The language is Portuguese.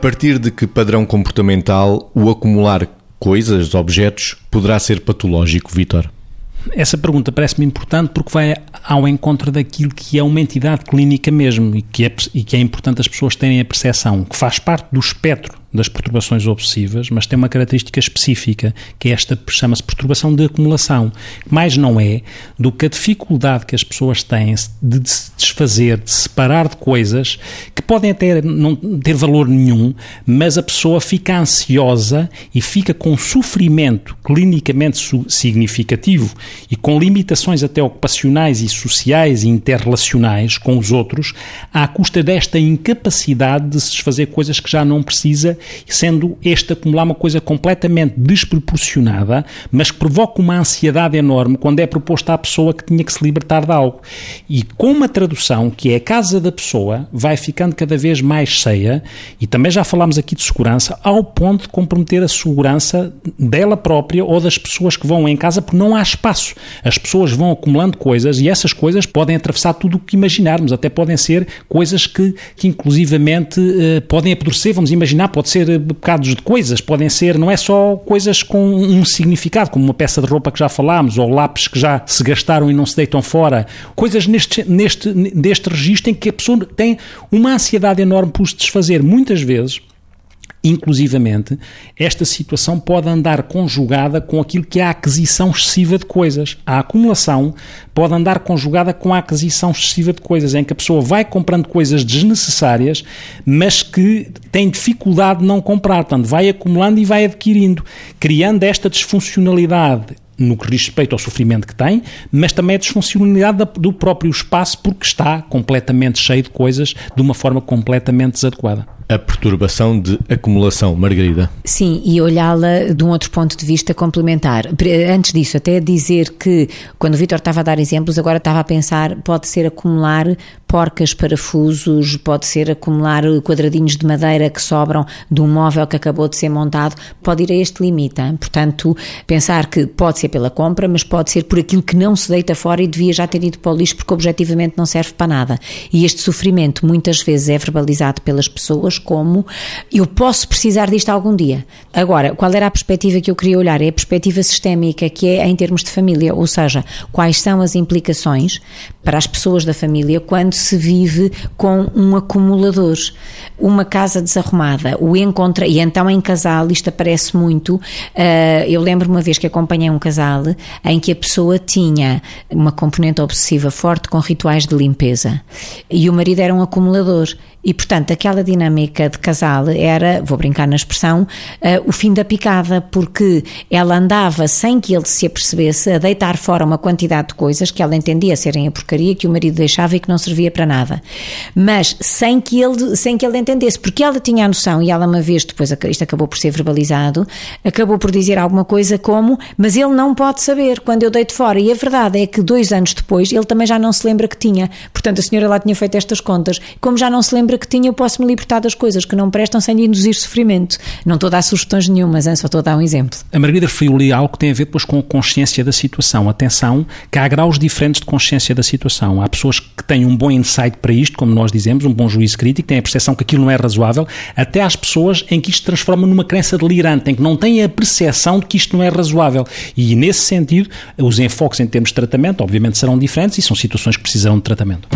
partir de que padrão comportamental o acumular coisas, objetos, poderá ser patológico, Vitor? Essa pergunta parece-me importante porque vai ao encontro daquilo que é uma entidade clínica mesmo e que, é, e que é importante as pessoas terem a percepção, que faz parte do espectro das perturbações obsessivas, mas tem uma característica específica, que é esta, chama-se perturbação de acumulação, mais não é do que a dificuldade que as pessoas têm de se desfazer, de se separar de coisas que podem até não ter valor nenhum, mas a pessoa fica ansiosa e fica com sofrimento clinicamente significativo e com limitações até ocupacionais e sociais e interrelacionais com os outros, à custa desta incapacidade de se desfazer coisas que já não precisa sendo este acumular uma coisa completamente desproporcionada, mas que provoca uma ansiedade enorme quando é proposta à pessoa que tinha que se libertar de algo. E com uma tradução que é a casa da pessoa, vai ficando cada vez mais cheia, e também já falámos aqui de segurança, ao ponto de comprometer a segurança dela própria ou das pessoas que vão em casa, porque não há espaço. As pessoas vão acumulando coisas e essas coisas podem atravessar tudo o que imaginarmos, até podem ser coisas que, que inclusivamente eh, podem apodrecer, vamos imaginar, pode ser bocados de coisas, podem ser, não é só coisas com um significado, como uma peça de roupa que já falámos, ou lápis que já se gastaram e não se deitam fora, coisas neste, neste, neste registro em que a pessoa tem uma ansiedade enorme por se desfazer. Muitas vezes, Inclusivamente, esta situação pode andar conjugada com aquilo que é a aquisição excessiva de coisas. A acumulação pode andar conjugada com a aquisição excessiva de coisas, em que a pessoa vai comprando coisas desnecessárias, mas que tem dificuldade de não comprar. Portanto, vai acumulando e vai adquirindo, criando esta disfuncionalidade no que diz respeito ao sofrimento que tem, mas também a disfuncionalidade do próprio espaço porque está completamente cheio de coisas de uma forma completamente desadequada a perturbação de acumulação, Margarida. Sim, e olhá-la de um outro ponto de vista complementar. Antes disso, até dizer que, quando o Vitor estava a dar exemplos, agora estava a pensar, pode ser acumular porcas, parafusos, pode ser acumular quadradinhos de madeira que sobram de um móvel que acabou de ser montado, pode ir a este limite. Hein? Portanto, pensar que pode ser pela compra, mas pode ser por aquilo que não se deita fora e devia já ter ido para o lixo porque objetivamente não serve para nada. E este sofrimento muitas vezes é verbalizado pelas pessoas como eu posso precisar disto algum dia. Agora, qual era a perspectiva que eu queria olhar? É a perspectiva sistémica, que é em termos de família, ou seja, quais são as implicações para as pessoas da família quando se vive com um acumulador. Uma casa desarrumada, o encontra, e então em casal isto aparece muito. Uh, eu lembro uma vez que acompanhei um casal em que a pessoa tinha uma componente obsessiva forte com rituais de limpeza e o marido era um acumulador. E, portanto, aquela dinâmica de casal era, vou brincar na expressão, uh, o fim da picada, porque ela andava sem que ele se apercebesse a deitar fora uma quantidade de coisas que ela entendia serem a porcaria que o marido deixava e que não servia para nada. Mas sem que ele, sem que ele entendesse, porque ela tinha a noção, e ela uma vez, depois isto acabou por ser verbalizado, acabou por dizer alguma coisa como, mas ele não pode saber quando eu deito fora. E a verdade é que dois anos depois ele também já não se lembra que tinha. Portanto, a senhora lá tinha feito estas contas. Como já não se lembra que tinha, eu posso me libertar das coisas que não prestam sem lhe induzir sofrimento. Não estou a dar sugestões nenhumas, só estou a dar um exemplo. A Margarida referiu ali algo que tem a ver depois com a consciência da situação. Atenção, que há graus diferentes de consciência da situação. Há pessoas que têm um bom insight para isto, como nós dizemos, um bom juízo crítico, têm a percepção que aquilo não é razoável, até às pessoas em que isto transforma numa crença delirante, em que não têm a percepção de que isto não é razoável. E nesse sentido, os enfoques em termos de tratamento, obviamente, serão diferentes e são situações que precisarão de tratamento.